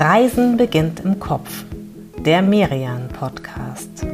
Reisen beginnt im Kopf. Der Merian Podcast.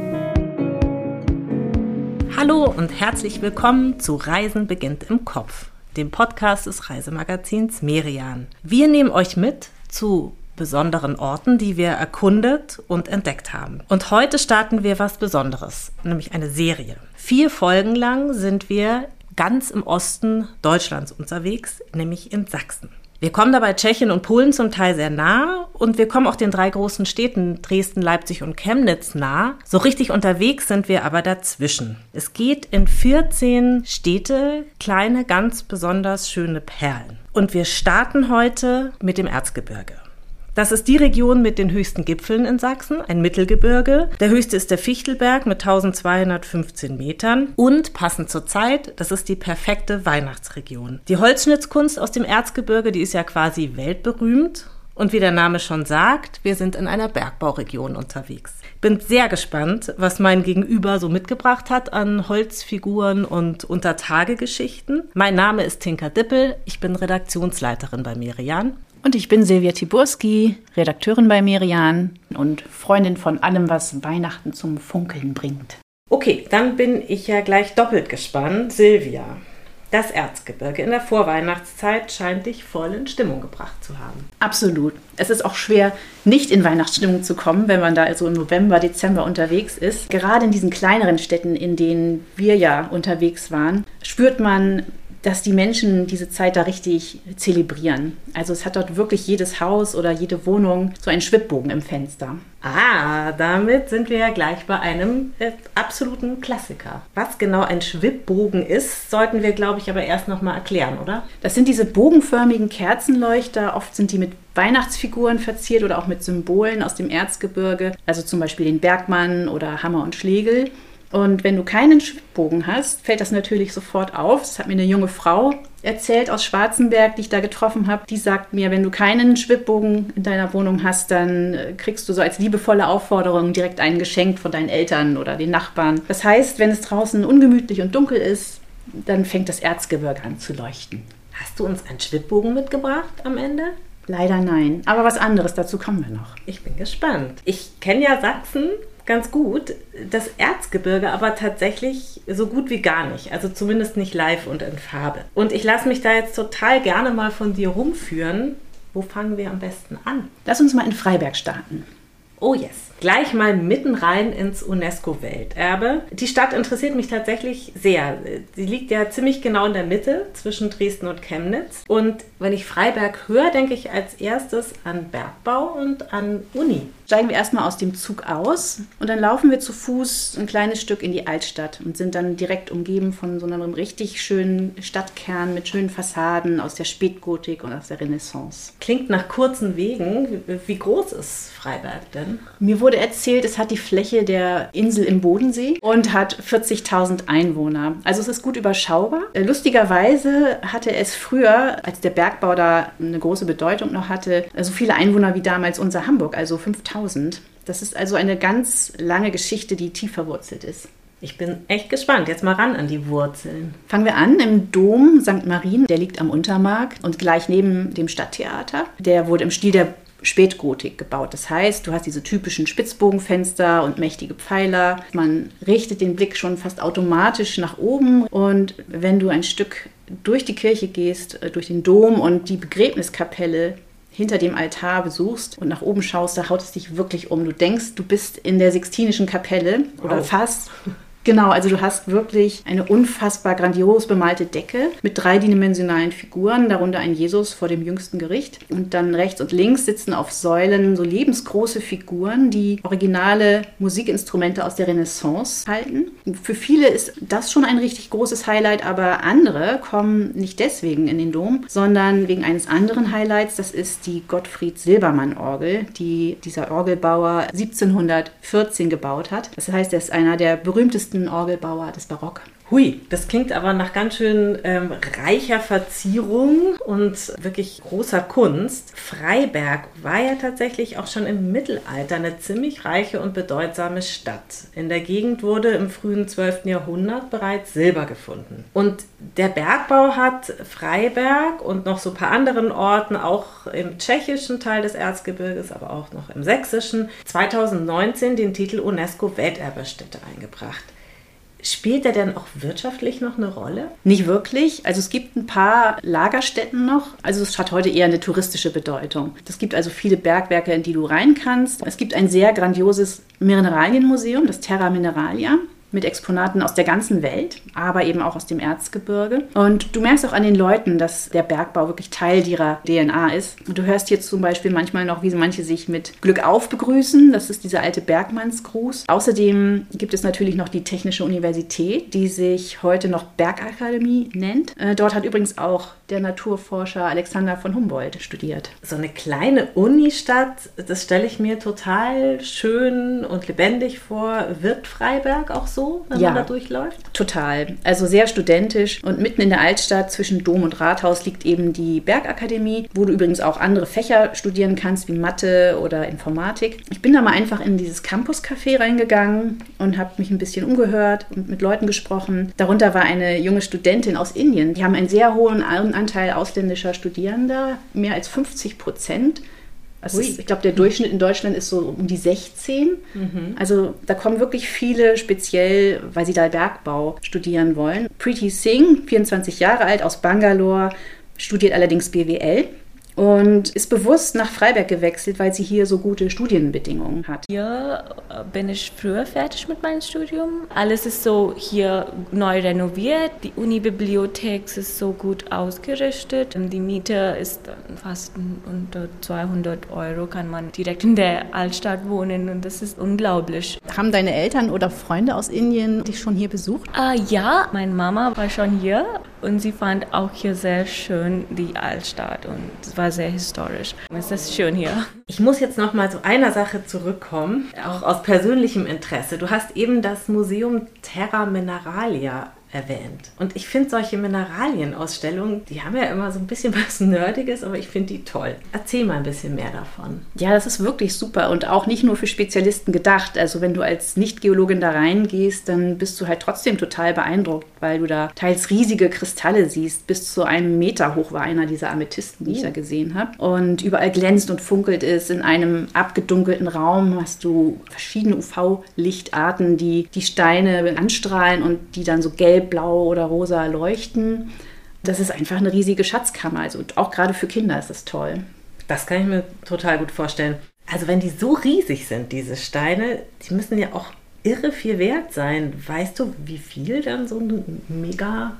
Hallo und herzlich willkommen zu Reisen beginnt im Kopf, dem Podcast des Reisemagazins Merian. Wir nehmen euch mit zu besonderen Orten, die wir erkundet und entdeckt haben. Und heute starten wir was Besonderes, nämlich eine Serie. Vier Folgen lang sind wir ganz im Osten Deutschlands unterwegs, nämlich in Sachsen. Wir kommen dabei Tschechien und Polen zum Teil sehr nah und wir kommen auch den drei großen Städten Dresden, Leipzig und Chemnitz nah. So richtig unterwegs sind wir aber dazwischen. Es geht in 14 Städte, kleine, ganz besonders schöne Perlen. Und wir starten heute mit dem Erzgebirge. Das ist die Region mit den höchsten Gipfeln in Sachsen, ein Mittelgebirge. Der höchste ist der Fichtelberg mit 1215 Metern. Und passend zur Zeit, das ist die perfekte Weihnachtsregion. Die Holzschnitzkunst aus dem Erzgebirge, die ist ja quasi weltberühmt. Und wie der Name schon sagt, wir sind in einer Bergbauregion unterwegs. Bin sehr gespannt, was mein Gegenüber so mitgebracht hat an Holzfiguren und Untertagegeschichten. Mein Name ist Tinka Dippel. Ich bin Redaktionsleiterin bei Merian. Und ich bin Silvia Tiburski, Redakteurin bei Merian und Freundin von allem, was Weihnachten zum Funkeln bringt. Okay, dann bin ich ja gleich doppelt gespannt. Silvia, das Erzgebirge in der Vorweihnachtszeit scheint dich voll in Stimmung gebracht zu haben. Absolut. Es ist auch schwer, nicht in Weihnachtsstimmung zu kommen, wenn man da also im November, Dezember unterwegs ist. Gerade in diesen kleineren Städten, in denen wir ja unterwegs waren, spürt man dass die Menschen diese Zeit da richtig zelebrieren. Also es hat dort wirklich jedes Haus oder jede Wohnung so einen Schwibbogen im Fenster. Ah, damit sind wir ja gleich bei einem äh, absoluten Klassiker. Was genau ein Schwibbogen ist, sollten wir, glaube ich, aber erst noch mal erklären, oder? Das sind diese bogenförmigen Kerzenleuchter. Oft sind die mit Weihnachtsfiguren verziert oder auch mit Symbolen aus dem Erzgebirge, also zum Beispiel den Bergmann oder Hammer und Schlegel. Und wenn du keinen Schwibbogen hast, fällt das natürlich sofort auf. Das hat mir eine junge Frau erzählt aus Schwarzenberg, die ich da getroffen habe. Die sagt mir, wenn du keinen Schwibbogen in deiner Wohnung hast, dann äh, kriegst du so als liebevolle Aufforderung direkt ein Geschenk von deinen Eltern oder den Nachbarn. Das heißt, wenn es draußen ungemütlich und dunkel ist, dann fängt das Erzgebirge an zu leuchten. Hast du uns einen Schwibbogen mitgebracht am Ende? Leider nein. Aber was anderes, dazu kommen wir noch. Ich bin gespannt. Ich kenne ja Sachsen ganz gut, das Erzgebirge aber tatsächlich so gut wie gar nicht. Also zumindest nicht live und in Farbe. Und ich lasse mich da jetzt total gerne mal von dir rumführen. Wo fangen wir am besten an? Lass uns mal in Freiberg starten. Oh yes gleich mal mitten rein ins UNESCO-Welterbe. Die Stadt interessiert mich tatsächlich sehr. Sie liegt ja ziemlich genau in der Mitte zwischen Dresden und Chemnitz. Und wenn ich Freiberg höre, denke ich als erstes an Bergbau und an Uni. Steigen wir erstmal aus dem Zug aus und dann laufen wir zu Fuß ein kleines Stück in die Altstadt und sind dann direkt umgeben von so einem richtig schönen Stadtkern mit schönen Fassaden aus der Spätgotik und aus der Renaissance. Klingt nach kurzen Wegen. Wie groß ist Freiberg denn? Mir wurde erzählt, es hat die Fläche der Insel im Bodensee und hat 40.000 Einwohner. Also es ist gut überschaubar. Äh, lustigerweise hatte es früher, als der Bergbau da eine große Bedeutung noch hatte, so viele Einwohner wie damals unser Hamburg, also 5.000. Das ist also eine ganz lange Geschichte, die tief verwurzelt ist. Ich bin echt gespannt. Jetzt mal ran an die Wurzeln. Fangen wir an im Dom St. Marien. Der liegt am Untermarkt und gleich neben dem Stadttheater. Der wurde im Stil der Spätgotik gebaut. Das heißt, du hast diese typischen Spitzbogenfenster und mächtige Pfeiler. Man richtet den Blick schon fast automatisch nach oben und wenn du ein Stück durch die Kirche gehst, äh, durch den Dom und die Begräbniskapelle hinter dem Altar besuchst und nach oben schaust, da haut es dich wirklich um. Du denkst, du bist in der Sixtinischen Kapelle oder wow. fast. Genau, also du hast wirklich eine unfassbar grandios bemalte Decke mit dreidimensionalen Figuren, darunter ein Jesus vor dem jüngsten Gericht. Und dann rechts und links sitzen auf Säulen so lebensgroße Figuren, die originale Musikinstrumente aus der Renaissance halten. Für viele ist das schon ein richtig großes Highlight, aber andere kommen nicht deswegen in den Dom, sondern wegen eines anderen Highlights. Das ist die Gottfried Silbermann Orgel, die dieser Orgelbauer 1714 gebaut hat. Das heißt, er ist einer der berühmtesten größten Orgelbauer des Barock. Hui, das klingt aber nach ganz schön ähm, reicher Verzierung und wirklich großer Kunst. Freiberg war ja tatsächlich auch schon im Mittelalter eine ziemlich reiche und bedeutsame Stadt. In der Gegend wurde im frühen 12. Jahrhundert bereits Silber gefunden. Und der Bergbau hat Freiberg und noch so ein paar anderen Orten, auch im tschechischen Teil des Erzgebirges, aber auch noch im sächsischen, 2019 den Titel UNESCO Welterbestätte eingebracht. Spielt er denn auch wirtschaftlich noch eine Rolle? Nicht wirklich. Also es gibt ein paar Lagerstätten noch. Also es hat heute eher eine touristische Bedeutung. Es gibt also viele Bergwerke, in die du rein kannst. Es gibt ein sehr grandioses Mineralienmuseum, das Terra Mineralia mit Exponaten aus der ganzen Welt, aber eben auch aus dem Erzgebirge. Und du merkst auch an den Leuten, dass der Bergbau wirklich Teil ihrer DNA ist. Du hörst hier zum Beispiel manchmal noch, wie manche sich mit Glück auf begrüßen. Das ist dieser alte Bergmannsgruß. Außerdem gibt es natürlich noch die Technische Universität, die sich heute noch Bergakademie nennt. Äh, dort hat übrigens auch der Naturforscher Alexander von Humboldt studiert. So eine kleine Unistadt, das stelle ich mir total schön und lebendig vor. Wird Freiberg auch so, wenn ja, man da durchläuft? Total. Also sehr studentisch. Und mitten in der Altstadt zwischen Dom und Rathaus liegt eben die Bergakademie, wo du übrigens auch andere Fächer studieren kannst, wie Mathe oder Informatik. Ich bin da mal einfach in dieses Campus-Café reingegangen und habe mich ein bisschen umgehört und mit Leuten gesprochen. Darunter war eine junge Studentin aus Indien. Die haben einen sehr hohen Anteil ausländischer Studierender, mehr als 50 Prozent. Also ist, ich glaube, der Durchschnitt in Deutschland ist so um die 16. Mhm. Also da kommen wirklich viele speziell, weil sie da Bergbau studieren wollen. Preeti Singh, 24 Jahre alt, aus Bangalore, studiert allerdings BWL und ist bewusst nach Freiberg gewechselt, weil sie hier so gute Studienbedingungen hat. Hier äh, bin ich früher fertig mit meinem Studium. Alles ist so hier neu renoviert. Die Unibibliothek ist so gut ausgerichtet. Die Miete ist fast unter 200 Euro. Kann man direkt in der Altstadt wohnen und das ist unglaublich. Haben deine Eltern oder Freunde aus Indien dich schon hier besucht? Uh, ja, meine Mama war schon hier und sie fand auch hier sehr schön die Altstadt und es war sehr historisch. Es ist schön hier. Ich muss jetzt noch mal zu einer Sache zurückkommen, auch aus persönlichem Interesse. Du hast eben das Museum Terra Mineralia erwähnt. Und ich finde solche Mineralienausstellungen, die haben ja immer so ein bisschen was Nerdiges, aber ich finde die toll. Erzähl mal ein bisschen mehr davon. Ja, das ist wirklich super und auch nicht nur für Spezialisten gedacht. Also wenn du als Nicht-Geologin da reingehst, dann bist du halt trotzdem total beeindruckt, weil du da teils riesige Kristalle siehst. Bis zu einem Meter hoch war einer dieser Amethysten, die oh. ich da gesehen habe. Und überall glänzt und funkelt es. In einem abgedunkelten Raum hast du verschiedene UV-Lichtarten, die die Steine anstrahlen und die dann so gelb blau oder rosa leuchten. Das ist einfach eine riesige Schatzkammer. Also auch gerade für Kinder ist es toll. Das kann ich mir total gut vorstellen. Also wenn die so riesig sind, diese Steine, die müssen ja auch irre viel wert sein. Weißt du, wie viel dann so ein mega,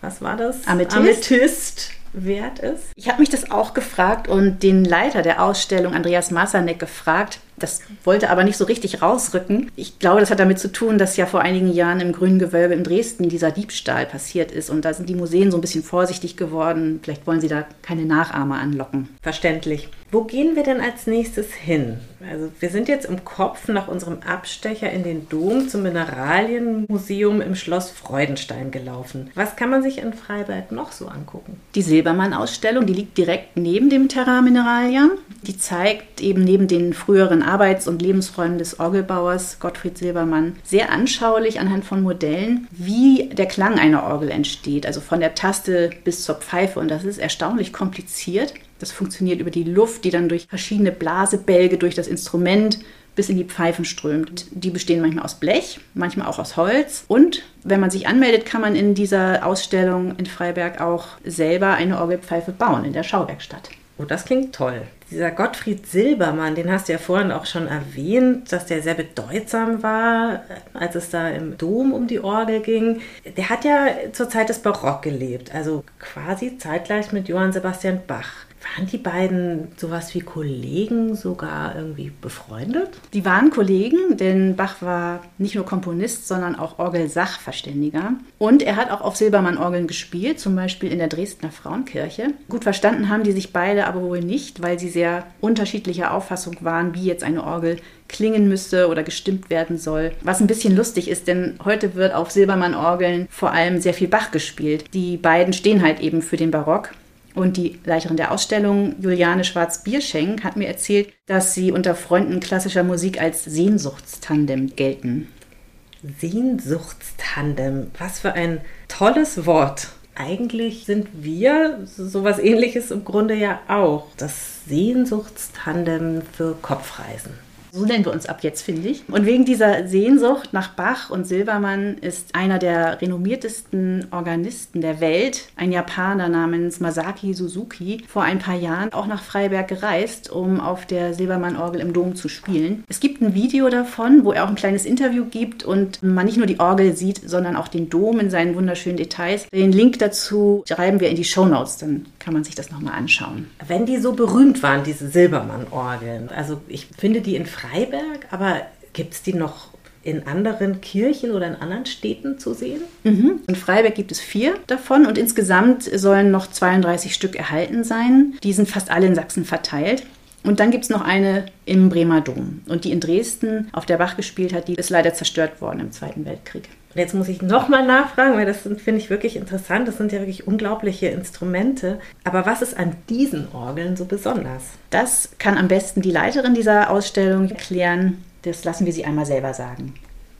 was war das? Amethyst. Amethyst wert ist? Ich habe mich das auch gefragt und den Leiter der Ausstellung, Andreas Masanek, gefragt, das wollte aber nicht so richtig rausrücken. Ich glaube, das hat damit zu tun, dass ja vor einigen Jahren im Grünen Gewölbe in Dresden dieser Diebstahl passiert ist. Und da sind die Museen so ein bisschen vorsichtig geworden. Vielleicht wollen sie da keine Nachahmer anlocken. Verständlich. Wo gehen wir denn als nächstes hin? Also wir sind jetzt im Kopf nach unserem Abstecher in den Dom zum Mineralienmuseum im Schloss Freudenstein gelaufen. Was kann man sich in Freiberg noch so angucken? Die Silbermann-Ausstellung, die liegt direkt neben dem Terra Mineralia. Die zeigt eben neben den früheren Arbeits- und Lebensräumen des Orgelbauers Gottfried Silbermann sehr anschaulich anhand von Modellen, wie der Klang einer Orgel entsteht, also von der Taste bis zur Pfeife. Und das ist erstaunlich kompliziert. Das funktioniert über die Luft, die dann durch verschiedene Blasebälge durch das Instrument bis in die Pfeifen strömt. Die bestehen manchmal aus Blech, manchmal auch aus Holz. Und wenn man sich anmeldet, kann man in dieser Ausstellung in Freiberg auch selber eine Orgelpfeife bauen in der Schauwerkstatt. Oh, das klingt toll. Dieser Gottfried Silbermann, den hast du ja vorhin auch schon erwähnt, dass der sehr bedeutsam war, als es da im Dom um die Orgel ging. Der hat ja zur Zeit des Barock gelebt, also quasi zeitgleich mit Johann Sebastian Bach. Waren die beiden sowas wie Kollegen, sogar irgendwie befreundet? Die waren Kollegen, denn Bach war nicht nur Komponist, sondern auch Orgelsachverständiger. Und er hat auch auf Silbermann-Orgeln gespielt, zum Beispiel in der Dresdner Frauenkirche. Gut verstanden haben die sich beide aber wohl nicht, weil sie sehr unterschiedlicher Auffassung waren, wie jetzt eine Orgel klingen müsste oder gestimmt werden soll. Was ein bisschen lustig ist, denn heute wird auf Silbermann-Orgeln vor allem sehr viel Bach gespielt. Die beiden stehen halt eben für den Barock. Und die Leiterin der Ausstellung, Juliane Schwarz-Bierschenk, hat mir erzählt, dass sie unter Freunden klassischer Musik als Sehnsuchtstandem gelten. Sehnsuchtstandem, was für ein tolles Wort. Eigentlich sind wir sowas ähnliches im Grunde ja auch. Das Sehnsuchtstandem für Kopfreisen. So nennen wir uns ab jetzt, finde ich. Und wegen dieser Sehnsucht nach Bach und Silbermann ist einer der renommiertesten Organisten der Welt, ein Japaner namens Masaki Suzuki, vor ein paar Jahren auch nach Freiberg gereist, um auf der Silbermann-Orgel im Dom zu spielen. Es gibt ein Video davon, wo er auch ein kleines Interview gibt und man nicht nur die Orgel sieht, sondern auch den Dom in seinen wunderschönen Details. Den Link dazu schreiben wir in die Show Notes, dann kann man sich das nochmal anschauen. Wenn die so berühmt waren, diese Silbermann-Orgeln, also ich finde die in Freiberg Freiberg, aber gibt es die noch in anderen Kirchen oder in anderen Städten zu sehen? Mhm. In Freiberg gibt es vier davon und insgesamt sollen noch 32 Stück erhalten sein. Die sind fast alle in Sachsen verteilt. Und dann gibt es noch eine im Bremer Dom. Und die in Dresden auf der Bach gespielt hat, die ist leider zerstört worden im Zweiten Weltkrieg. Und jetzt muss ich nochmal nachfragen, weil das finde ich wirklich interessant. Das sind ja wirklich unglaubliche Instrumente. Aber was ist an diesen Orgeln so besonders? Das kann am besten die Leiterin dieser Ausstellung erklären. Das lassen wir sie einmal selber sagen.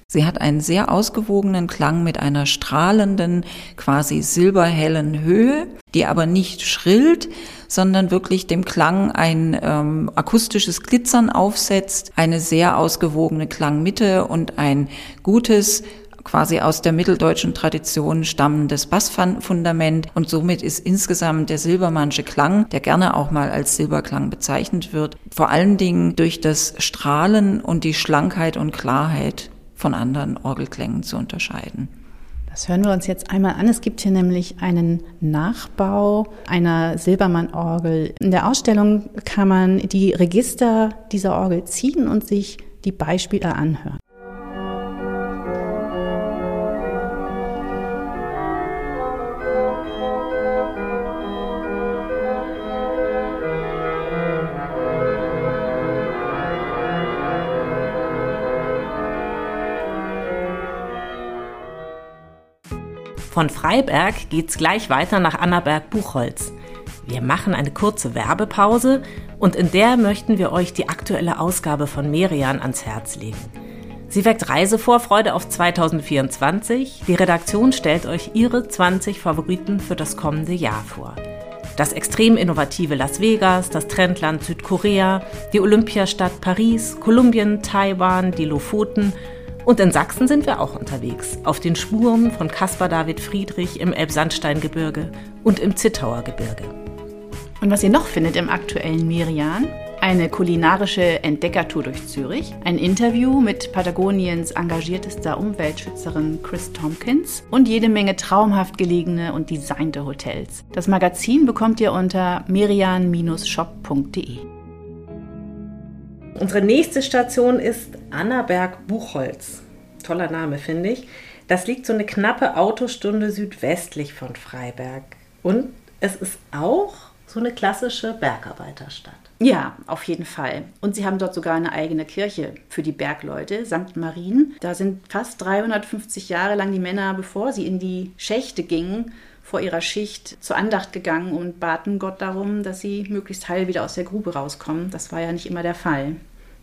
Sie hat einen sehr ausgewogenen Klang mit einer strahlenden, quasi silberhellen Höhe, die aber nicht schrillt, sondern wirklich dem Klang ein ähm, akustisches Glitzern aufsetzt, eine sehr ausgewogene Klangmitte und ein gutes quasi aus der mitteldeutschen Tradition stammendes Bassfundament und somit ist insgesamt der silbermannsche Klang, der gerne auch mal als Silberklang bezeichnet wird, vor allen Dingen durch das Strahlen und die Schlankheit und Klarheit von anderen Orgelklängen zu unterscheiden. Das hören wir uns jetzt einmal an. Es gibt hier nämlich einen Nachbau einer Silbermann-Orgel. In der Ausstellung kann man die Register dieser Orgel ziehen und sich die Beispiele anhören. Von Freiberg geht's gleich weiter nach Annaberg-Buchholz. Wir machen eine kurze Werbepause und in der möchten wir euch die aktuelle Ausgabe von Merian ans Herz legen. Sie weckt Reisevorfreude auf 2024. Die Redaktion stellt euch ihre 20 Favoriten für das kommende Jahr vor. Das extrem innovative Las Vegas, das Trendland Südkorea, die Olympiastadt Paris, Kolumbien, Taiwan, die Lofoten – und in Sachsen sind wir auch unterwegs, auf den Spuren von Caspar David Friedrich im Elbsandsteingebirge und im Zittauer Gebirge. Und was ihr noch findet im aktuellen Mirian? Eine kulinarische Entdeckertour durch Zürich, ein Interview mit Patagoniens engagiertester Umweltschützerin Chris Tompkins und jede Menge traumhaft gelegene und designte Hotels. Das Magazin bekommt ihr unter merian-shop.de. Unsere nächste Station ist Annaberg-Buchholz. Toller Name, finde ich. Das liegt so eine knappe Autostunde südwestlich von Freiberg. Und es ist auch so eine klassische Bergarbeiterstadt. Ja, auf jeden Fall. Und sie haben dort sogar eine eigene Kirche für die Bergleute, St. Marien. Da sind fast 350 Jahre lang die Männer, bevor sie in die Schächte gingen, vor ihrer Schicht zur Andacht gegangen und baten Gott darum, dass sie möglichst heil wieder aus der Grube rauskommen. Das war ja nicht immer der Fall.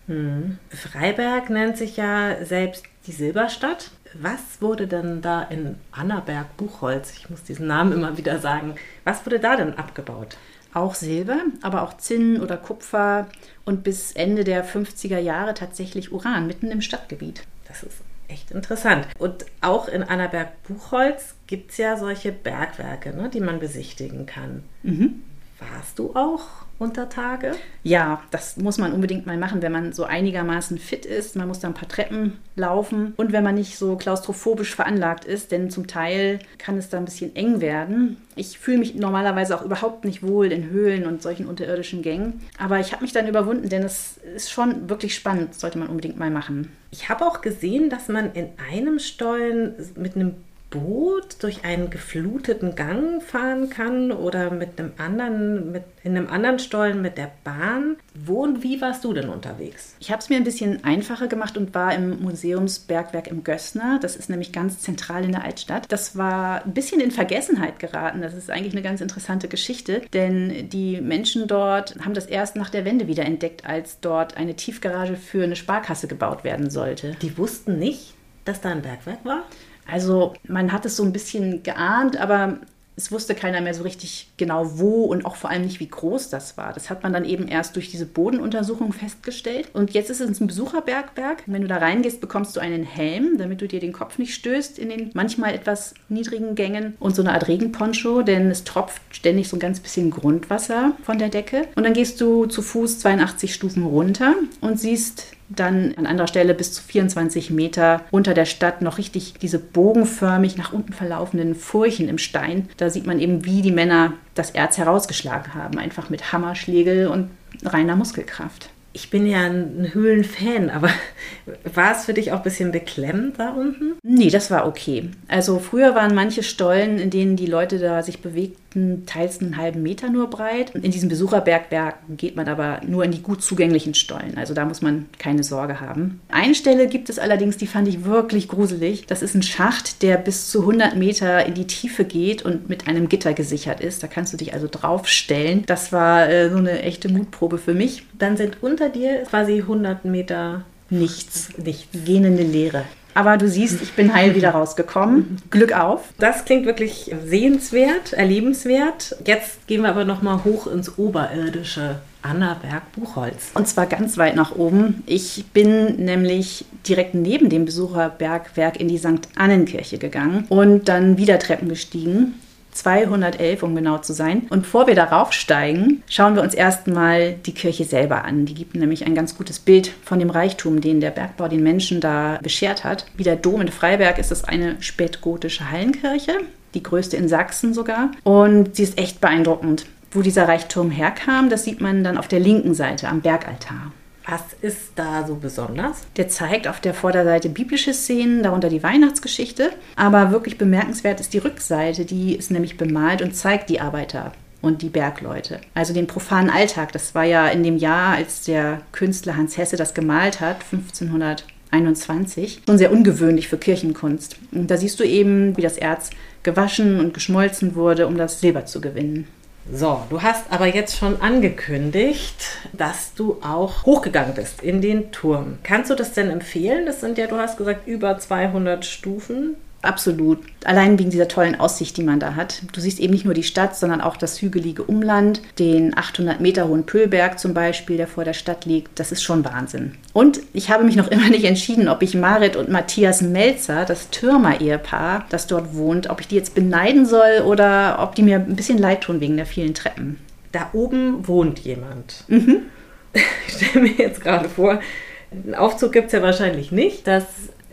Hm. Freiberg nennt sich ja selbst die Silberstadt. Was wurde denn da in Annaberg-Buchholz, ich muss diesen Namen immer wieder sagen, was wurde da denn abgebaut? Auch Silber, aber auch Zinn oder Kupfer und bis Ende der 50er Jahre tatsächlich Uran mitten im Stadtgebiet. Das ist echt interessant. Und auch in Annaberg-Buchholz gibt es ja solche Bergwerke, ne, die man besichtigen kann. Mhm. Warst du auch unter Tage? Ja, das muss man unbedingt mal machen, wenn man so einigermaßen fit ist. Man muss da ein paar Treppen laufen und wenn man nicht so klaustrophobisch veranlagt ist, denn zum Teil kann es da ein bisschen eng werden. Ich fühle mich normalerweise auch überhaupt nicht wohl in Höhlen und solchen unterirdischen Gängen, aber ich habe mich dann überwunden, denn es ist schon wirklich spannend, sollte man unbedingt mal machen. Ich habe auch gesehen, dass man in einem Stollen mit einem Boot durch einen gefluteten Gang fahren kann oder mit einem anderen, mit, in einem anderen Stollen mit der Bahn. Wo und wie warst du denn unterwegs? Ich habe es mir ein bisschen einfacher gemacht und war im Museumsbergwerk im Gössner. Das ist nämlich ganz zentral in der Altstadt. Das war ein bisschen in Vergessenheit geraten. Das ist eigentlich eine ganz interessante Geschichte, denn die Menschen dort haben das erst nach der Wende wieder entdeckt, als dort eine Tiefgarage für eine Sparkasse gebaut werden sollte. Die wussten nicht, dass da ein Bergwerk war? Also man hat es so ein bisschen geahnt, aber es wusste keiner mehr so richtig genau wo und auch vor allem nicht, wie groß das war. Das hat man dann eben erst durch diese Bodenuntersuchung festgestellt. Und jetzt ist es ein Besucherbergwerk. Wenn du da reingehst, bekommst du einen Helm, damit du dir den Kopf nicht stößt in den manchmal etwas niedrigen Gängen und so eine Art Regenponcho, denn es tropft ständig so ein ganz bisschen Grundwasser von der Decke. Und dann gehst du zu Fuß 82 Stufen runter und siehst dann an anderer Stelle bis zu 24 Meter unter der Stadt noch richtig diese bogenförmig nach unten verlaufenden Furchen im Stein. Da sieht man eben, wie die Männer das Erz herausgeschlagen haben, einfach mit Hammerschlägel und reiner Muskelkraft. Ich bin ja ein Höhlenfan, aber war es für dich auch ein bisschen beklemmend da unten? Nee, das war okay. Also früher waren manche Stollen, in denen die Leute da sich bewegten, teils einen halben Meter nur breit. In diesem Besucherbergwerk geht man aber nur in die gut zugänglichen Stollen. Also da muss man keine Sorge haben. Eine Stelle gibt es allerdings, die fand ich wirklich gruselig. Das ist ein Schacht, der bis zu 100 Meter in die Tiefe geht und mit einem Gitter gesichert ist. Da kannst du dich also draufstellen. Das war äh, so eine echte Mutprobe für mich. Dann sind unter dir quasi 100 Meter nichts, nichts, gähnende Leere. Aber du siehst, ich bin heil wieder rausgekommen. Glück auf. Das klingt wirklich sehenswert, erlebenswert. Jetzt gehen wir aber noch mal hoch ins Oberirdische. Annaberg Buchholz. Und zwar ganz weit nach oben. Ich bin nämlich direkt neben dem Besucherbergwerk in die St. Annenkirche gegangen und dann wieder Treppen gestiegen. 211, um genau zu sein. Und bevor wir darauf steigen, schauen wir uns erstmal die Kirche selber an. Die gibt nämlich ein ganz gutes Bild von dem Reichtum, den der Bergbau den Menschen da beschert hat. Wie der Dom in Freiberg ist es eine spätgotische Hallenkirche, die größte in Sachsen sogar. Und sie ist echt beeindruckend. Wo dieser Reichtum herkam, das sieht man dann auf der linken Seite am Bergaltar. Was ist da so besonders? Der zeigt auf der Vorderseite biblische Szenen, darunter die Weihnachtsgeschichte. Aber wirklich bemerkenswert ist die Rückseite, die ist nämlich bemalt und zeigt die Arbeiter und die Bergleute. Also den profanen Alltag. Das war ja in dem Jahr, als der Künstler Hans Hesse das gemalt hat, 1521, schon sehr ungewöhnlich für Kirchenkunst. Und da siehst du eben, wie das Erz gewaschen und geschmolzen wurde, um das Silber zu gewinnen. So, du hast aber jetzt schon angekündigt, dass du auch hochgegangen bist in den Turm. Kannst du das denn empfehlen? Das sind ja, du hast gesagt, über 200 Stufen. Absolut. Allein wegen dieser tollen Aussicht, die man da hat. Du siehst eben nicht nur die Stadt, sondern auch das hügelige Umland, den 800 Meter hohen Pöhlberg zum Beispiel, der vor der Stadt liegt. Das ist schon Wahnsinn. Und ich habe mich noch immer nicht entschieden, ob ich Marit und Matthias Melzer, das Türmer-Ehepaar, das dort wohnt, ob ich die jetzt beneiden soll oder ob die mir ein bisschen leid tun wegen der vielen Treppen. Da oben wohnt jemand. Mhm. Ich stelle mir jetzt gerade vor, einen Aufzug gibt es ja wahrscheinlich nicht. Das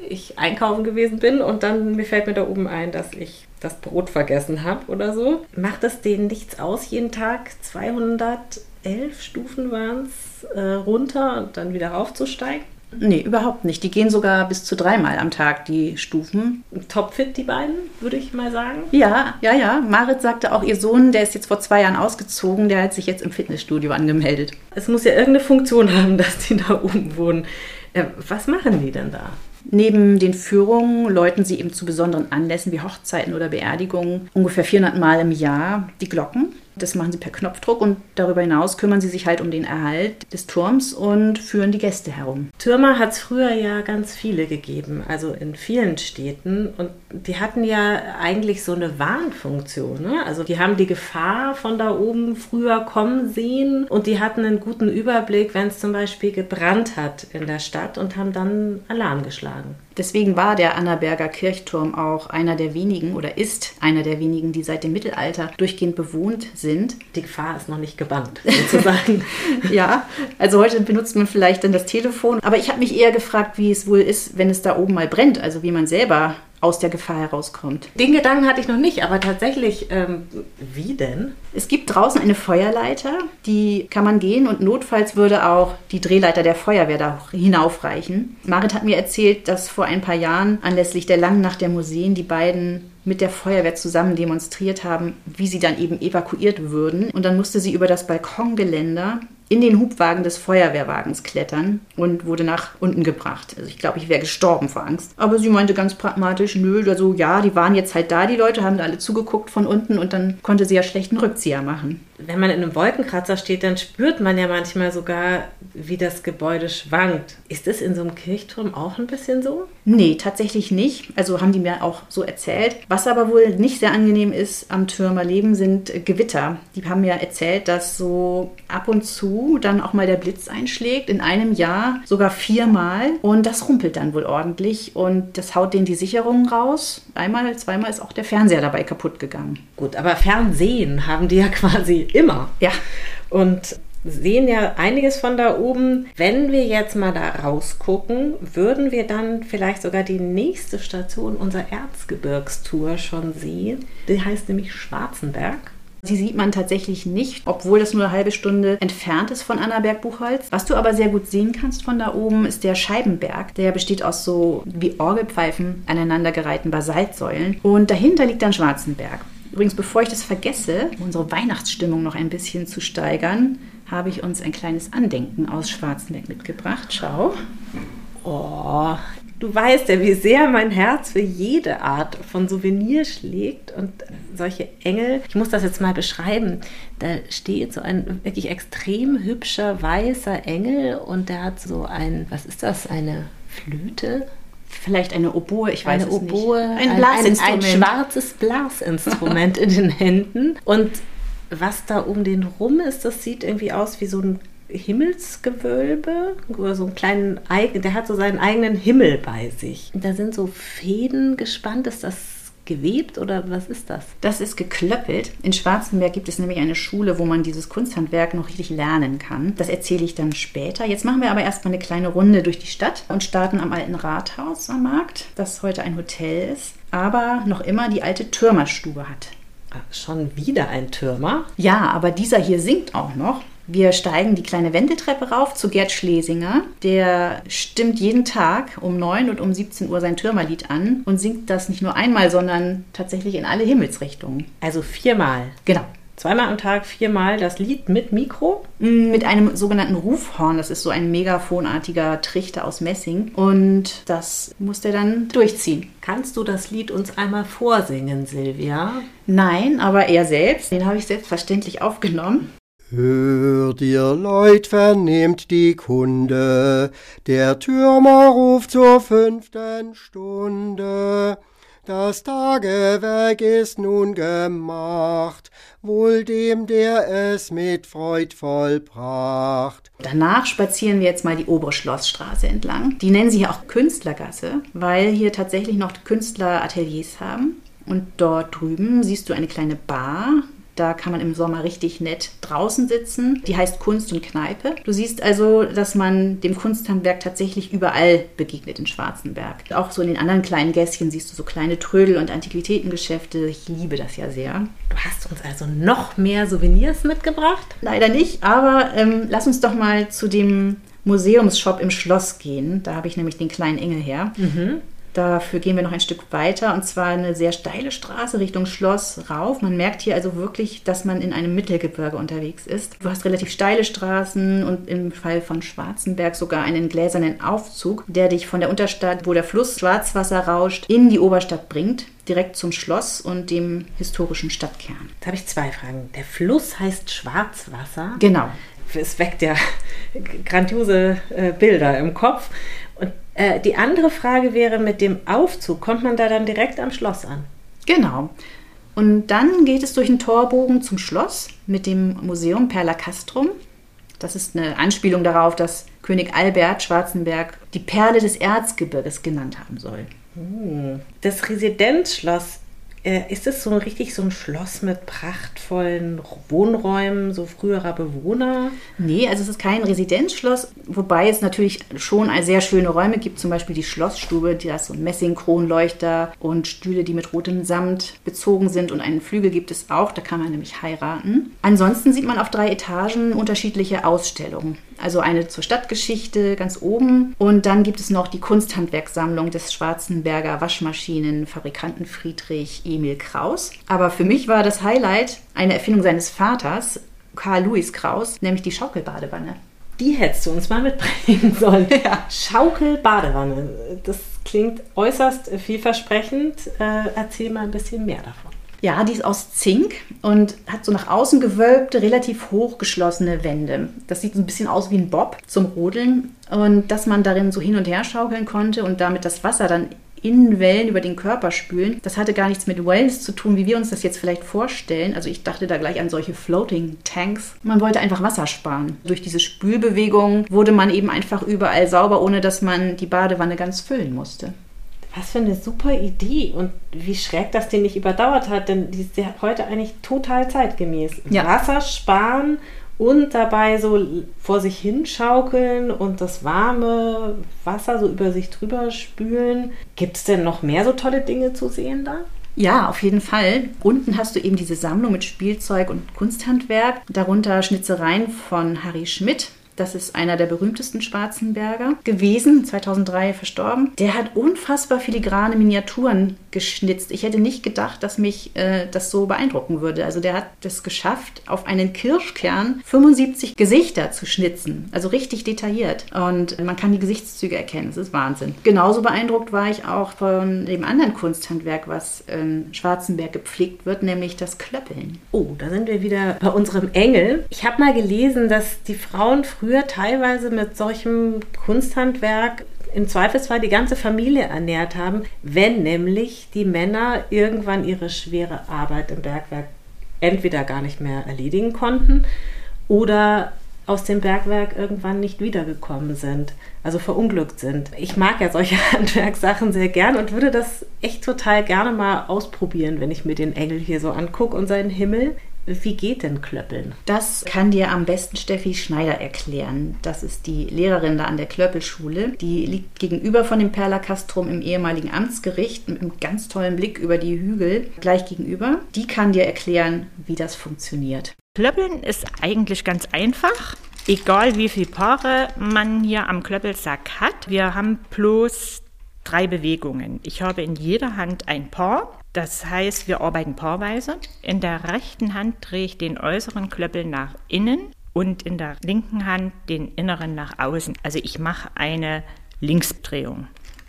ich einkaufen gewesen bin und dann mir fällt mir da oben ein, dass ich das Brot vergessen habe oder so. Macht es denen nichts aus, jeden Tag 211 Stufen waren es äh, runter und dann wieder raufzusteigen? Nee, überhaupt nicht. Die gehen sogar bis zu dreimal am Tag, die Stufen. Topfit, die beiden, würde ich mal sagen. Ja, ja, ja. Marit sagte auch, ihr Sohn, der ist jetzt vor zwei Jahren ausgezogen, der hat sich jetzt im Fitnessstudio angemeldet. Es muss ja irgendeine Funktion haben, dass die da oben wohnen. Äh, was machen die denn da? Neben den Führungen läuten sie eben zu besonderen Anlässen wie Hochzeiten oder Beerdigungen ungefähr 400 Mal im Jahr die Glocken. Das machen sie per Knopfdruck und darüber hinaus kümmern sie sich halt um den Erhalt des Turms und führen die Gäste herum. Türme hat es früher ja ganz viele gegeben, also in vielen Städten. Und die hatten ja eigentlich so eine Warnfunktion. Ne? Also die haben die Gefahr von da oben früher kommen sehen und die hatten einen guten Überblick, wenn es zum Beispiel gebrannt hat in der Stadt und haben dann Alarm geschlagen. Deswegen war der Annaberger Kirchturm auch einer der wenigen oder ist einer der wenigen, die seit dem Mittelalter durchgehend bewohnt sind. Die Gefahr ist noch nicht gebannt, sozusagen. ja, also heute benutzt man vielleicht dann das Telefon. Aber ich habe mich eher gefragt, wie es wohl ist, wenn es da oben mal brennt. Also wie man selber aus der Gefahr herauskommt. Den Gedanken hatte ich noch nicht, aber tatsächlich, ähm, wie denn? Es gibt draußen eine Feuerleiter, die kann man gehen und notfalls würde auch die Drehleiter der Feuerwehr da hinaufreichen. Marit hat mir erzählt, dass vor ein paar Jahren anlässlich der langen Nacht der Museen die beiden mit der Feuerwehr zusammen demonstriert haben, wie sie dann eben evakuiert würden. Und dann musste sie über das Balkongeländer in den Hubwagen des Feuerwehrwagens klettern und wurde nach unten gebracht. Also ich glaube, ich wäre gestorben vor Angst. Aber sie meinte ganz pragmatisch, nö, also ja, die waren jetzt halt da, die Leute haben da alle zugeguckt von unten und dann konnte sie ja schlechten Rückzieher machen wenn man in einem Wolkenkratzer steht, dann spürt man ja manchmal sogar, wie das Gebäude schwankt. Ist das in so einem Kirchturm auch ein bisschen so? Nee, tatsächlich nicht. Also haben die mir auch so erzählt. Was aber wohl nicht sehr angenehm ist am Türmerleben, sind Gewitter. Die haben mir erzählt, dass so ab und zu dann auch mal der Blitz einschlägt. In einem Jahr sogar viermal. Und das rumpelt dann wohl ordentlich. Und das haut denen die Sicherungen raus. Einmal, zweimal ist auch der Fernseher dabei kaputt gegangen. Gut, aber Fernsehen haben die ja quasi immer. Ja. Und sehen ja einiges von da oben. Wenn wir jetzt mal da rausgucken, würden wir dann vielleicht sogar die nächste Station unserer Erzgebirgstour schon sehen. Die heißt nämlich Schwarzenberg. Sie sieht man tatsächlich nicht, obwohl das nur eine halbe Stunde entfernt ist von Annaberg-Buchholz. Was du aber sehr gut sehen kannst von da oben, ist der Scheibenberg. Der besteht aus so wie Orgelpfeifen aneinandergereihten Basaltsäulen. Und dahinter liegt dann Schwarzenberg. Übrigens, bevor ich das vergesse, um unsere Weihnachtsstimmung noch ein bisschen zu steigern, habe ich uns ein kleines Andenken aus Schwarzenberg mitgebracht. Schau. Oh, du weißt ja, wie sehr mein Herz für jede Art von Souvenir schlägt und solche Engel. Ich muss das jetzt mal beschreiben. Da steht so ein wirklich extrem hübscher weißer Engel und der hat so ein, was ist das, eine Flöte? Vielleicht eine Oboe, ich weiß eine es Oboe, nicht. Ein Blasinstrument. Ein, ein, schwarzes Blasinstrument in den Händen. Und was da um den rum ist, das sieht irgendwie aus wie so ein Himmelsgewölbe oder so einen kleinen, der hat so seinen eigenen Himmel bei sich. Da sind so Fäden gespannt. Ist das gewebt oder was ist das? Das ist geklöppelt. In Schwarzenberg gibt es nämlich eine Schule, wo man dieses Kunsthandwerk noch richtig lernen kann. Das erzähle ich dann später. Jetzt machen wir aber erstmal eine kleine Runde durch die Stadt und starten am alten Rathaus am Markt, das heute ein Hotel ist, aber noch immer die alte Türmerstube hat. Schon wieder ein Türmer? Ja, aber dieser hier singt auch noch. Wir steigen die kleine Wendeltreppe rauf zu Gerd Schlesinger. Der stimmt jeden Tag um 9 und um 17 Uhr sein Türmerlied an und singt das nicht nur einmal, sondern tatsächlich in alle Himmelsrichtungen. Also viermal. Genau. Zweimal am Tag, viermal das Lied mit Mikro? Mm, mit einem sogenannten Rufhorn. Das ist so ein megafonartiger Trichter aus Messing. Und das muss der dann durchziehen. Kannst du das Lied uns einmal vorsingen, Silvia? Nein, aber er selbst. Den habe ich selbstverständlich aufgenommen. Hört ihr Leut, vernehmt die Kunde, der Türmer ruft zur fünften Stunde. Das Tagewerk ist nun gemacht, wohl dem, der es mit Freud vollbracht. Danach spazieren wir jetzt mal die obere Schlossstraße entlang. Die nennen sie hier auch Künstlergasse, weil hier tatsächlich noch Künstlerateliers haben. Und dort drüben siehst du eine kleine Bar, da kann man im Sommer richtig nett draußen sitzen. Die heißt Kunst und Kneipe. Du siehst also, dass man dem Kunsthandwerk tatsächlich überall begegnet in Schwarzenberg. Auch so in den anderen kleinen Gässchen siehst du so kleine Trödel- und Antiquitätengeschäfte. Ich liebe das ja sehr. Du hast uns also noch mehr Souvenirs mitgebracht? Leider nicht, aber ähm, lass uns doch mal zu dem Museumsshop im Schloss gehen. Da habe ich nämlich den kleinen Engel her. Mhm. Dafür gehen wir noch ein Stück weiter und zwar eine sehr steile Straße Richtung Schloss rauf. Man merkt hier also wirklich, dass man in einem Mittelgebirge unterwegs ist. Du hast relativ steile Straßen und im Fall von Schwarzenberg sogar einen gläsernen Aufzug, der dich von der Unterstadt, wo der Fluss Schwarzwasser rauscht, in die Oberstadt bringt direkt zum Schloss und dem historischen Stadtkern. Jetzt habe ich zwei Fragen. Der Fluss heißt Schwarzwasser. Genau. Es weckt ja grandiose äh, Bilder im Kopf. Äh, die andere Frage wäre mit dem Aufzug, kommt man da dann direkt am Schloss an? Genau. Und dann geht es durch einen Torbogen zum Schloss mit dem Museum Perla Castrum. Das ist eine Anspielung darauf, dass König Albert Schwarzenberg die Perle des Erzgebirges genannt haben soll. Das Residenzschloss, ist es so richtig so ein Schloss mit prachtvollen Wohnräumen, so früherer Bewohner? Nee, also es ist kein Residenzschloss, wobei es natürlich schon sehr schöne Räume gibt, zum Beispiel die Schlossstube, die hat so einen Messingkronleuchter und Stühle, die mit rotem Samt bezogen sind und einen Flügel gibt es auch, da kann man nämlich heiraten. Ansonsten sieht man auf drei Etagen unterschiedliche Ausstellungen. Also eine zur Stadtgeschichte ganz oben und dann gibt es noch die Kunsthandwerkssammlung des Schwarzenberger Waschmaschinenfabrikanten Friedrich Emil Kraus. Aber für mich war das Highlight eine Erfindung seines Vaters, Karl Louis Kraus, nämlich die Schaukelbadewanne. Die hättest du uns mal mitbringen sollen. Ja. Schaukelbadewanne. Das klingt äußerst vielversprechend. Äh, erzähl mal ein bisschen mehr davon. Ja, die ist aus Zink und hat so nach außen gewölbte, relativ hochgeschlossene Wände. Das sieht so ein bisschen aus wie ein Bob zum Rodeln und dass man darin so hin und her schaukeln konnte und damit das Wasser dann in Wellen über den Körper spülen. Das hatte gar nichts mit Wellness zu tun, wie wir uns das jetzt vielleicht vorstellen. Also ich dachte da gleich an solche Floating Tanks. Man wollte einfach Wasser sparen. Durch diese Spülbewegung wurde man eben einfach überall sauber, ohne dass man die Badewanne ganz füllen musste. Was für eine super Idee und wie schräg das den nicht überdauert hat, denn die ist ja heute eigentlich total zeitgemäß. Ja. Wasser sparen und dabei so vor sich hinschaukeln und das warme Wasser so über sich drüber spülen. Gibt es denn noch mehr so tolle Dinge zu sehen da? Ja, auf jeden Fall. Unten hast du eben diese Sammlung mit Spielzeug und Kunsthandwerk, darunter Schnitzereien von Harry Schmidt. Das ist einer der berühmtesten Schwarzenberger gewesen, 2003 verstorben. Der hat unfassbar filigrane Miniaturen geschnitzt. Ich hätte nicht gedacht, dass mich äh, das so beeindrucken würde. Also der hat es geschafft, auf einen Kirschkern 75 Gesichter zu schnitzen. Also richtig detailliert. Und man kann die Gesichtszüge erkennen. Das ist Wahnsinn. Genauso beeindruckt war ich auch von dem anderen Kunsthandwerk, was in Schwarzenberg gepflegt wird, nämlich das Klöppeln. Oh, da sind wir wieder bei unserem Engel. Ich habe mal gelesen, dass die Frauen früher früher teilweise mit solchem Kunsthandwerk im Zweifelsfall die ganze Familie ernährt haben, wenn nämlich die Männer irgendwann ihre schwere Arbeit im Bergwerk entweder gar nicht mehr erledigen konnten oder aus dem Bergwerk irgendwann nicht wiedergekommen sind, also verunglückt sind. Ich mag ja solche Handwerkssachen sehr gern und würde das echt total gerne mal ausprobieren, wenn ich mir den Engel hier so angucke und seinen Himmel. Wie geht denn Klöppeln? Das kann dir am besten Steffi Schneider erklären. Das ist die Lehrerin da an der Klöppelschule. Die liegt gegenüber von dem Perlakastrum im ehemaligen Amtsgericht mit einem ganz tollen Blick über die Hügel gleich gegenüber. Die kann dir erklären, wie das funktioniert. Klöppeln ist eigentlich ganz einfach. Egal wie viele Paare man hier am Klöppelsack hat, wir haben bloß drei Bewegungen. Ich habe in jeder Hand ein Paar das heißt, wir arbeiten paarweise. In der rechten Hand drehe ich den äußeren Klöppel nach innen und in der linken Hand den inneren nach außen. Also ich mache eine Linksdrehung.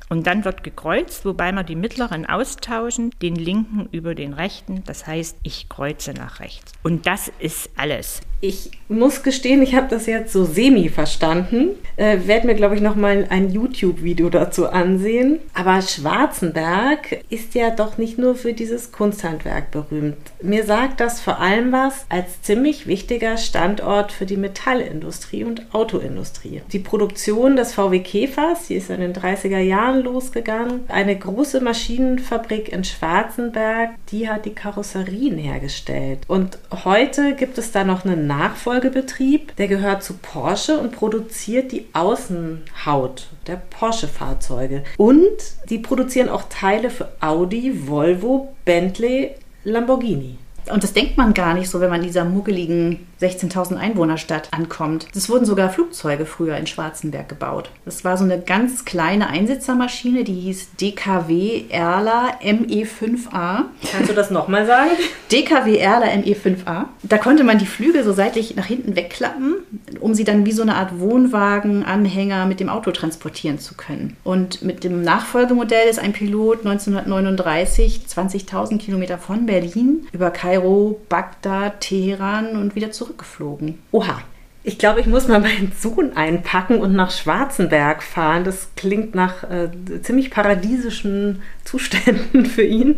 Und dann wird gekreuzt, wobei wir die mittleren austauschen, den linken über den rechten. Das heißt, ich kreuze nach rechts. Und das ist alles. Ich muss gestehen, ich habe das jetzt so semi verstanden. Äh, Werde mir, glaube ich, noch mal ein YouTube-Video dazu ansehen. Aber Schwarzenberg ist ja doch nicht nur für dieses Kunsthandwerk berühmt. Mir sagt das vor allem was als ziemlich wichtiger Standort für die Metallindustrie und Autoindustrie. Die Produktion des VW Käfers, die ist in den 30er Jahren losgegangen. Eine große Maschinenfabrik in Schwarzenberg, die hat die Karosserien hergestellt. Und heute gibt es da noch einen Nachfolgebetrieb, der gehört zu Porsche und produziert die Außenhaut der Porsche-Fahrzeuge. Und die produzieren auch Teile für Audi, Volvo, Bentley, Lamborghini. Und das denkt man gar nicht so, wenn man in dieser muggeligen 16.000 Einwohnerstadt ankommt. Es wurden sogar Flugzeuge früher in Schwarzenberg gebaut. Das war so eine ganz kleine Einsitzermaschine, die hieß DKW Erla ME5A. Kannst du das nochmal sagen? DKW Erla ME5A. Da konnte man die Flügel so seitlich nach hinten wegklappen, um sie dann wie so eine Art Wohnwagenanhänger mit dem Auto transportieren zu können. Und mit dem Nachfolgemodell ist ein Pilot 1939 20.000 Kilometer von Berlin über Kairo, Bagdad, Teheran und wieder zurück zurückgeflogen. Oha. Ich glaube, ich muss mal meinen Sohn einpacken und nach Schwarzenberg fahren. Das klingt nach äh, ziemlich paradiesischen Zuständen für ihn.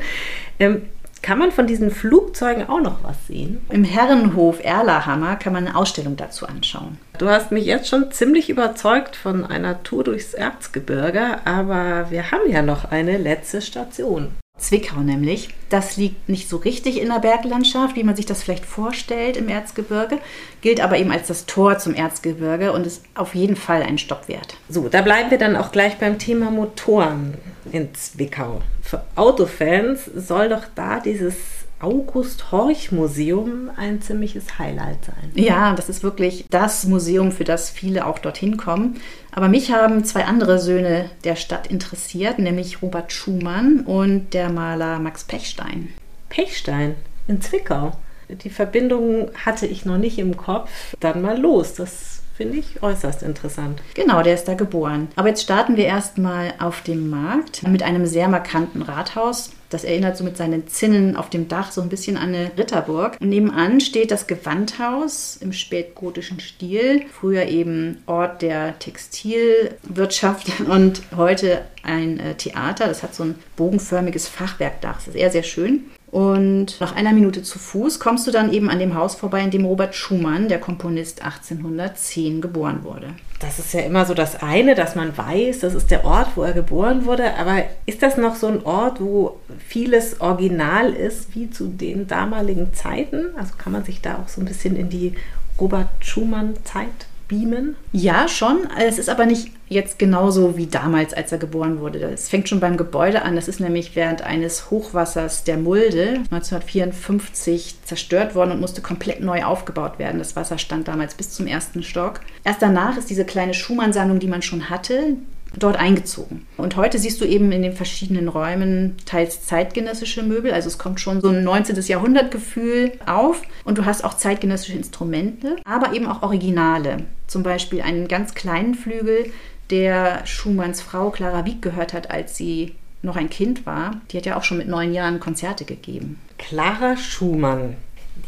Ähm, Kann man von diesen Flugzeugen auch noch was sehen? Im Herrenhof Erlahammer kann man eine Ausstellung dazu anschauen. Du hast mich jetzt schon ziemlich überzeugt von einer Tour durchs Erzgebirge, aber wir haben ja noch eine letzte Station. Zwickau nämlich. Das liegt nicht so richtig in der Berglandschaft, wie man sich das vielleicht vorstellt im Erzgebirge, gilt aber eben als das Tor zum Erzgebirge und ist auf jeden Fall ein Stopp wert. So, da bleiben wir dann auch gleich beim Thema Motoren in Zwickau. Für Autofans soll doch da dieses August Horch Museum ein ziemliches Highlight sein. Ja, das ist wirklich das Museum, für das viele auch dorthin kommen. Aber mich haben zwei andere Söhne der Stadt interessiert, nämlich Robert Schumann und der Maler Max Pechstein. Pechstein in Zwickau. Die Verbindung hatte ich noch nicht im Kopf. Dann mal los. Das finde ich äußerst interessant. Genau, der ist da geboren. Aber jetzt starten wir erstmal auf dem Markt mit einem sehr markanten Rathaus. Das erinnert so mit seinen Zinnen auf dem Dach so ein bisschen an eine Ritterburg. Und nebenan steht das Gewandhaus im spätgotischen Stil. Früher eben Ort der Textilwirtschaft und heute ein äh, Theater. Das hat so ein bogenförmiges Fachwerkdach. Das ist sehr, sehr schön. Und nach einer Minute zu Fuß kommst du dann eben an dem Haus vorbei, in dem Robert Schumann, der Komponist, 1810 geboren wurde. Das ist ja immer so das eine, dass man weiß, das ist der Ort, wo er geboren wurde. Aber ist das noch so ein Ort, wo vieles original ist, wie zu den damaligen Zeiten? Also kann man sich da auch so ein bisschen in die Robert Schumann-Zeit beamen? Ja, schon. Es ist aber nicht jetzt genauso wie damals, als er geboren wurde. Es fängt schon beim Gebäude an. Das ist nämlich während eines Hochwassers der Mulde 1954 zerstört worden und musste komplett neu aufgebaut werden. Das Wasser stand damals bis zum ersten Stock. Erst danach ist diese kleine Schumann-Sammlung, die man schon hatte, dort eingezogen. Und heute siehst du eben in den verschiedenen Räumen teils zeitgenössische Möbel, also es kommt schon so ein 19. Jahrhundert-Gefühl auf und du hast auch zeitgenössische Instrumente, aber eben auch Originale. Zum Beispiel einen ganz kleinen Flügel, der Schumanns Frau Clara Wieck gehört hat, als sie noch ein Kind war. Die hat ja auch schon mit neun Jahren Konzerte gegeben. Clara Schumann.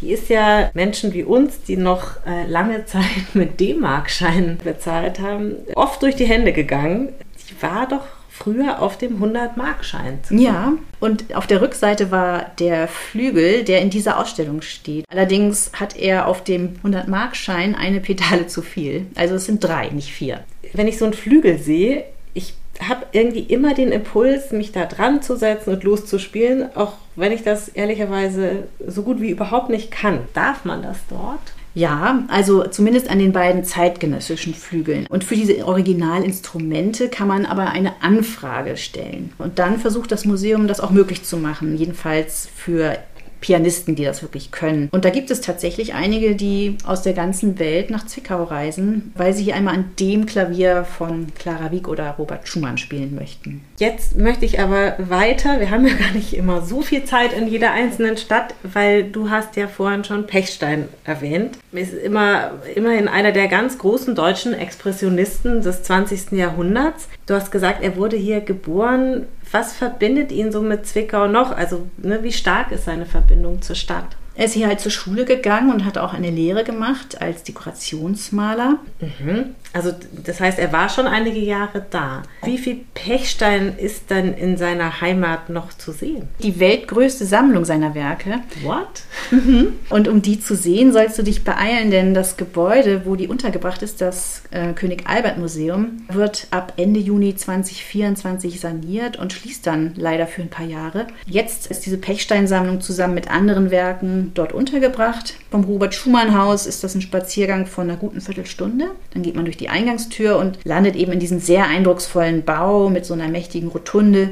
Die ist ja Menschen wie uns, die noch äh, lange Zeit mit D-Mark-Scheinen bezahlt haben, oft durch die Hände gegangen. Die war doch früher auf dem 100-Mark-Schein. Ja, und auf der Rückseite war der Flügel, der in dieser Ausstellung steht. Allerdings hat er auf dem 100-Mark-Schein eine Pedale zu viel. Also es sind drei, nicht vier. Wenn ich so einen Flügel sehe, ich habe irgendwie immer den Impuls, mich da dran zu setzen und loszuspielen, auch wenn ich das ehrlicherweise so gut wie überhaupt nicht kann. Darf man das dort? Ja, also zumindest an den beiden zeitgenössischen Flügeln. Und für diese Originalinstrumente kann man aber eine Anfrage stellen. Und dann versucht das Museum das auch möglich zu machen, jedenfalls für Pianisten, die das wirklich können. Und da gibt es tatsächlich einige, die aus der ganzen Welt nach Zwickau reisen, weil sie hier einmal an dem Klavier von Clara Wieck oder Robert Schumann spielen möchten. Jetzt möchte ich aber weiter. Wir haben ja gar nicht immer so viel Zeit in jeder einzelnen Stadt, weil du hast ja vorhin schon Pechstein erwähnt. Ist immer, immerhin einer der ganz großen deutschen Expressionisten des 20. Jahrhunderts. Du hast gesagt, er wurde hier geboren was verbindet ihn so mit Zwickau noch? Also ne, wie stark ist seine Verbindung zur Stadt? Er ist hier halt zur Schule gegangen und hat auch eine Lehre gemacht als Dekorationsmaler. Mhm. Also das heißt, er war schon einige Jahre da. Wie viel Pechstein ist dann in seiner Heimat noch zu sehen? Die weltgrößte Sammlung seiner Werke. What? Mhm. Und um die zu sehen, sollst du dich beeilen, denn das Gebäude, wo die untergebracht ist, das äh, König Albert Museum, wird ab Ende Juni 2024 saniert und schließt dann leider für ein paar Jahre. Jetzt ist diese Pechstein-Sammlung zusammen mit anderen Werken dort untergebracht. Vom Robert Schumann Haus ist das ein Spaziergang von einer guten Viertelstunde. Dann geht man durch die Eingangstür und landet eben in diesem sehr eindrucksvollen Bau mit so einer mächtigen Rotunde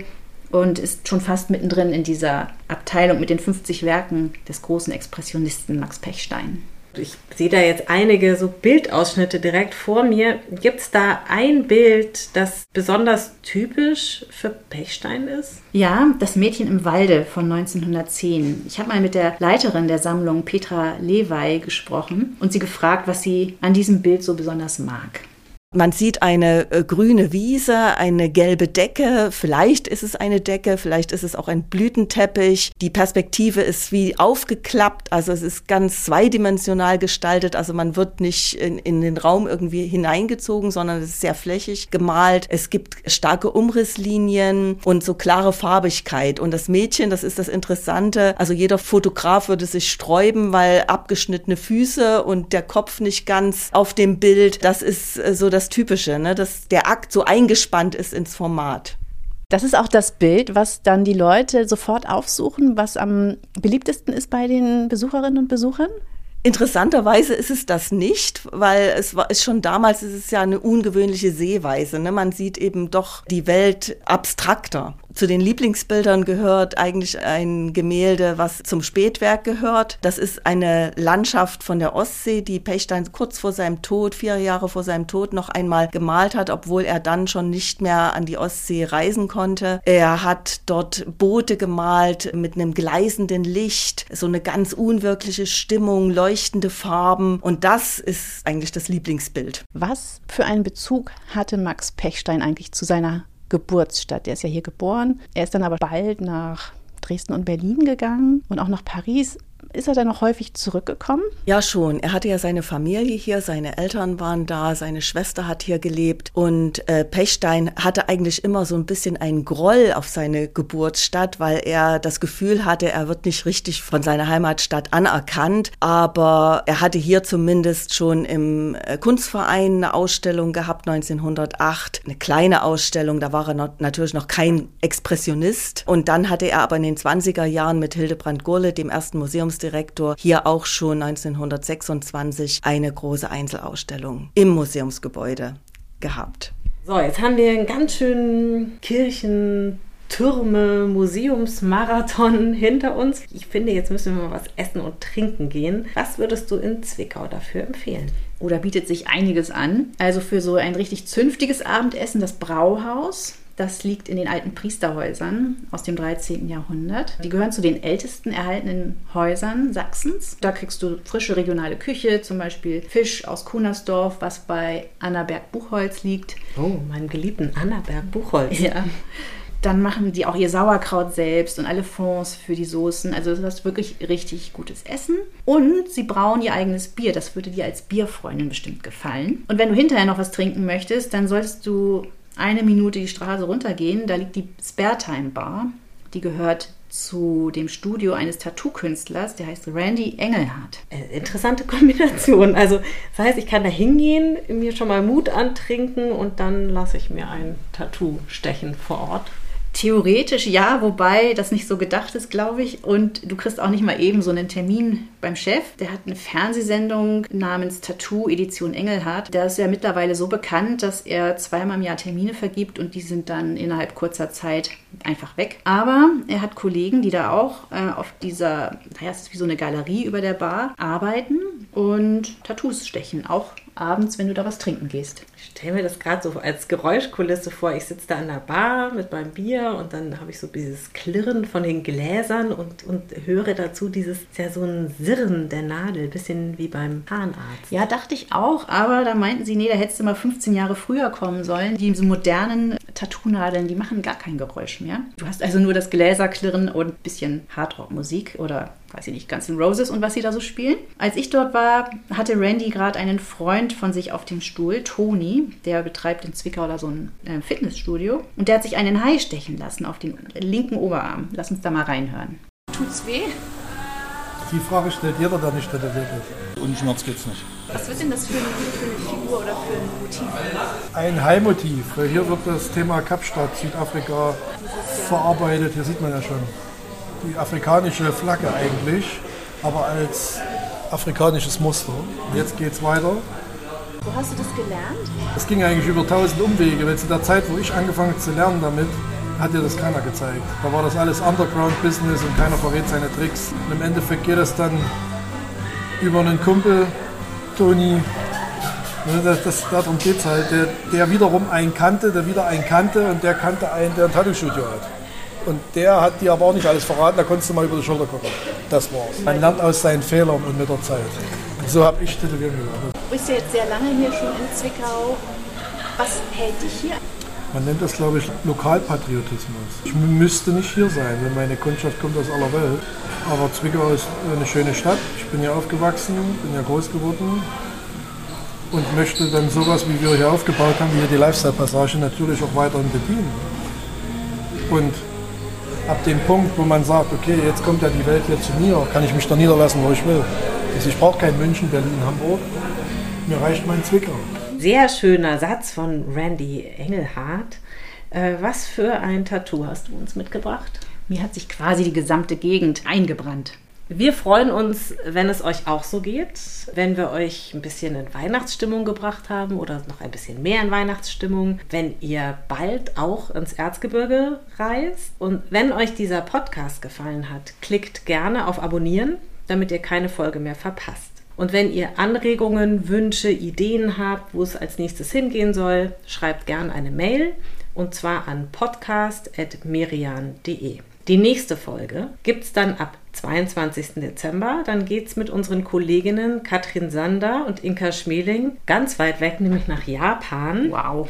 und ist schon fast mittendrin in dieser Abteilung mit den 50 Werken des großen Expressionisten Max Pechstein. Ich sehe da jetzt einige so Bildausschnitte direkt vor mir. Gibt es da ein Bild, das besonders typisch für Pechstein ist? Ja, das Mädchen im Walde von 1910. Ich habe mal mit der Leiterin der Sammlung Petra Lewey gesprochen und sie gefragt, was sie an diesem Bild so besonders mag. Man sieht eine äh, grüne Wiese, eine gelbe Decke, vielleicht ist es eine Decke, vielleicht ist es auch ein Blütenteppich. Die Perspektive ist wie aufgeklappt, also es ist ganz zweidimensional gestaltet, also man wird nicht in, in den Raum irgendwie hineingezogen, sondern es ist sehr flächig gemalt. Es gibt starke Umrisslinien und so klare Farbigkeit. Und das Mädchen, das ist das Interessante, also jeder Fotograf würde sich sträuben, weil abgeschnittene Füße und der Kopf nicht ganz auf dem Bild, das ist äh, so das das Typische, ne? dass der Akt so eingespannt ist ins Format. Das ist auch das Bild, was dann die Leute sofort aufsuchen, was am beliebtesten ist bei den Besucherinnen und Besuchern? Interessanterweise ist es das nicht, weil es war ist schon damals ist es ja eine ungewöhnliche Sehweise. Ne? Man sieht eben doch die Welt abstrakter. Zu den Lieblingsbildern gehört eigentlich ein Gemälde, was zum Spätwerk gehört. Das ist eine Landschaft von der Ostsee, die Pechstein kurz vor seinem Tod, vier Jahre vor seinem Tod, noch einmal gemalt hat, obwohl er dann schon nicht mehr an die Ostsee reisen konnte. Er hat dort Boote gemalt mit einem gleißenden Licht, so eine ganz unwirkliche Stimmung, leuchtende Farben. Und das ist eigentlich das Lieblingsbild. Was für einen Bezug hatte Max Pechstein eigentlich zu seiner Geburtsstadt. Der ist ja hier geboren. Er ist dann aber bald nach Dresden und Berlin gegangen und auch nach Paris. Ist er dann noch häufig zurückgekommen? Ja, schon. Er hatte ja seine Familie hier, seine Eltern waren da, seine Schwester hat hier gelebt und äh, Pechstein hatte eigentlich immer so ein bisschen einen Groll auf seine Geburtsstadt, weil er das Gefühl hatte, er wird nicht richtig von seiner Heimatstadt anerkannt. Aber er hatte hier zumindest schon im äh, Kunstverein eine Ausstellung gehabt, 1908, eine kleine Ausstellung. Da war er noch, natürlich noch kein Expressionist. Und dann hatte er aber in den 20er Jahren mit Hildebrand Gurle, dem ersten Museums Museumsdirektor hier auch schon 1926 eine große Einzelausstellung im Museumsgebäude gehabt. So, jetzt haben wir einen ganz schönen Kirchen. Türme, Museumsmarathon hinter uns. Ich finde, jetzt müssen wir mal was essen und trinken gehen. Was würdest du in Zwickau dafür empfehlen? Oder bietet sich einiges an. Also für so ein richtig zünftiges Abendessen das Brauhaus. Das liegt in den alten Priesterhäusern aus dem 13. Jahrhundert. Die gehören zu den ältesten erhaltenen Häusern Sachsens. Da kriegst du frische regionale Küche, zum Beispiel Fisch aus Kunersdorf, was bei Annaberg-Buchholz liegt. Oh, meinem geliebten Annaberg-Buchholz. Ja. Dann machen die auch ihr Sauerkraut selbst und alle Fonds für die Soßen. Also das ist wirklich richtig gutes Essen. Und sie brauen ihr eigenes Bier. Das würde dir als Bierfreundin bestimmt gefallen. Und wenn du hinterher noch was trinken möchtest, dann solltest du eine Minute die Straße runtergehen, da liegt die Sparetime Bar. Die gehört zu dem Studio eines Tattoo-Künstlers, der heißt Randy Engelhardt. Äh, interessante Kombination. Also das heißt, ich kann da hingehen, mir schon mal Mut antrinken und dann lasse ich mir ein Tattoo stechen vor Ort. Theoretisch ja, wobei das nicht so gedacht ist, glaube ich. Und du kriegst auch nicht mal eben so einen Termin beim Chef. Der hat eine Fernsehsendung namens Tattoo Edition Engelhardt. Der ist ja mittlerweile so bekannt, dass er zweimal im Jahr Termine vergibt und die sind dann innerhalb kurzer Zeit einfach weg. Aber er hat Kollegen, die da auch äh, auf dieser, naja, es ist wie so eine Galerie über der Bar, arbeiten und Tattoos stechen. Auch abends, wenn du da was trinken gehst. Ich stelle mir das gerade so als Geräuschkulisse vor. Ich sitze da an der Bar mit meinem Bier und dann habe ich so dieses Klirren von den Gläsern und, und höre dazu dieses, ja so ein Sirren der Nadel, bisschen wie beim Zahnarzt. Ja, dachte ich auch, aber da meinten sie, nee, da hättest du mal 15 Jahre früher kommen sollen. Die modernen Tattoo-Nadeln, die machen gar kein Geräusch mehr. Du hast also nur das Gläserklirren und ein bisschen Hardrock-Musik oder weiß ich nicht, Guns N' Roses und was sie da so spielen. Als ich dort war, hatte Randy gerade einen Freund von sich auf dem Stuhl, Toni, der betreibt in Zwickau da so ein äh, Fitnessstudio und der hat sich einen Hai stechen lassen auf den linken Oberarm. Lass uns da mal reinhören. Tut's weh? Die Frage stellt jeder, der nicht tätowiert ist. Und Schmerz geht's nicht. Was wird denn das für eine, für eine Figur oder für ein Motiv? Ein Hai-Motiv. Hier wird das Thema Kapstadt, Südafrika, verarbeitet. Hier sieht man ja schon die afrikanische Flagge eigentlich, aber als afrikanisches Muster. Und jetzt geht es weiter. Wo hast du das gelernt? Das ging eigentlich über tausend Umwege, weil zu der Zeit, wo ich angefangen zu lernen damit, hat dir das keiner gezeigt. Da war das alles Underground-Business und keiner verrät seine Tricks. Und im Endeffekt geht das dann über einen Kumpel, Toni, ne, das, das, darum geht es halt, der, der wiederum einen kannte, der wieder einen kannte und der kannte einen, der ein Tattoo-Studio hat. Und der hat dir aber auch nicht alles verraten, da konntest du mal über die Schulter gucken. Das war's. Man lernt aus seinen Fehlern und mit der Zeit. Und so habe ich Tätowieren gelernt. Du bist ja jetzt sehr lange hier schon in Zwickau. Was hält dich hier? Man nennt das, glaube ich, Lokalpatriotismus. Ich müsste nicht hier sein, denn meine Kundschaft kommt aus aller Welt. Aber Zwickau ist eine schöne Stadt. Ich bin hier aufgewachsen, bin hier groß geworden und möchte dann sowas, wie wir hier aufgebaut haben, wie hier die Lifestyle-Passage, natürlich auch weiterhin bedienen. Und ab dem Punkt, wo man sagt, okay, jetzt kommt ja die Welt hier zu mir, kann ich mich da niederlassen, wo ich will. Also ich brauche kein München, Berlin, Hamburg. Mir reicht mein Zwickau. Sehr schöner Satz von Randy Engelhardt. Äh, was für ein Tattoo hast du uns mitgebracht? Mir hat sich quasi die gesamte Gegend eingebrannt. Wir freuen uns, wenn es euch auch so geht, wenn wir euch ein bisschen in Weihnachtsstimmung gebracht haben oder noch ein bisschen mehr in Weihnachtsstimmung, wenn ihr bald auch ins Erzgebirge reist. Und wenn euch dieser Podcast gefallen hat, klickt gerne auf Abonnieren, damit ihr keine Folge mehr verpasst. Und wenn ihr Anregungen, Wünsche, Ideen habt, wo es als nächstes hingehen soll, schreibt gerne eine Mail und zwar an podcast.merian.de. Die nächste Folge gibt es dann ab 22. Dezember. Dann geht es mit unseren Kolleginnen Katrin Sander und Inka Schmeling ganz weit weg, nämlich nach Japan. Wow.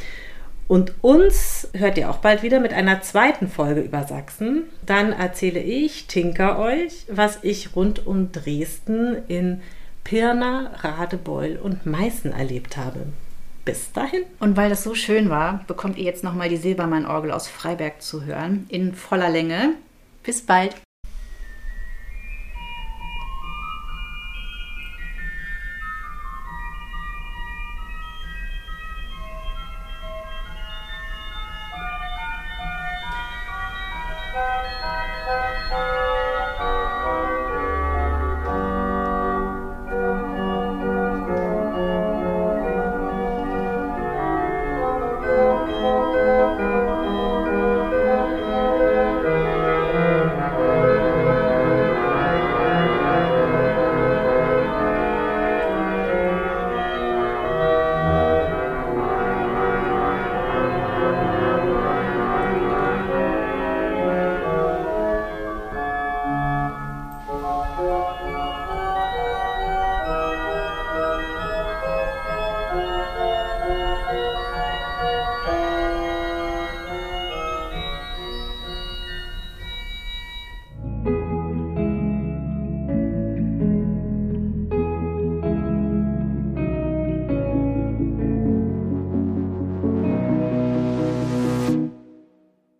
Und uns hört ihr auch bald wieder mit einer zweiten Folge über Sachsen. Dann erzähle ich, Tinker euch, was ich rund um Dresden in Pirna, Radebeul und Meißen erlebt habe. Bis dahin. Und weil das so schön war, bekommt ihr jetzt nochmal die Silbermann-Orgel aus Freiberg zu hören, in voller Länge. Bis bald.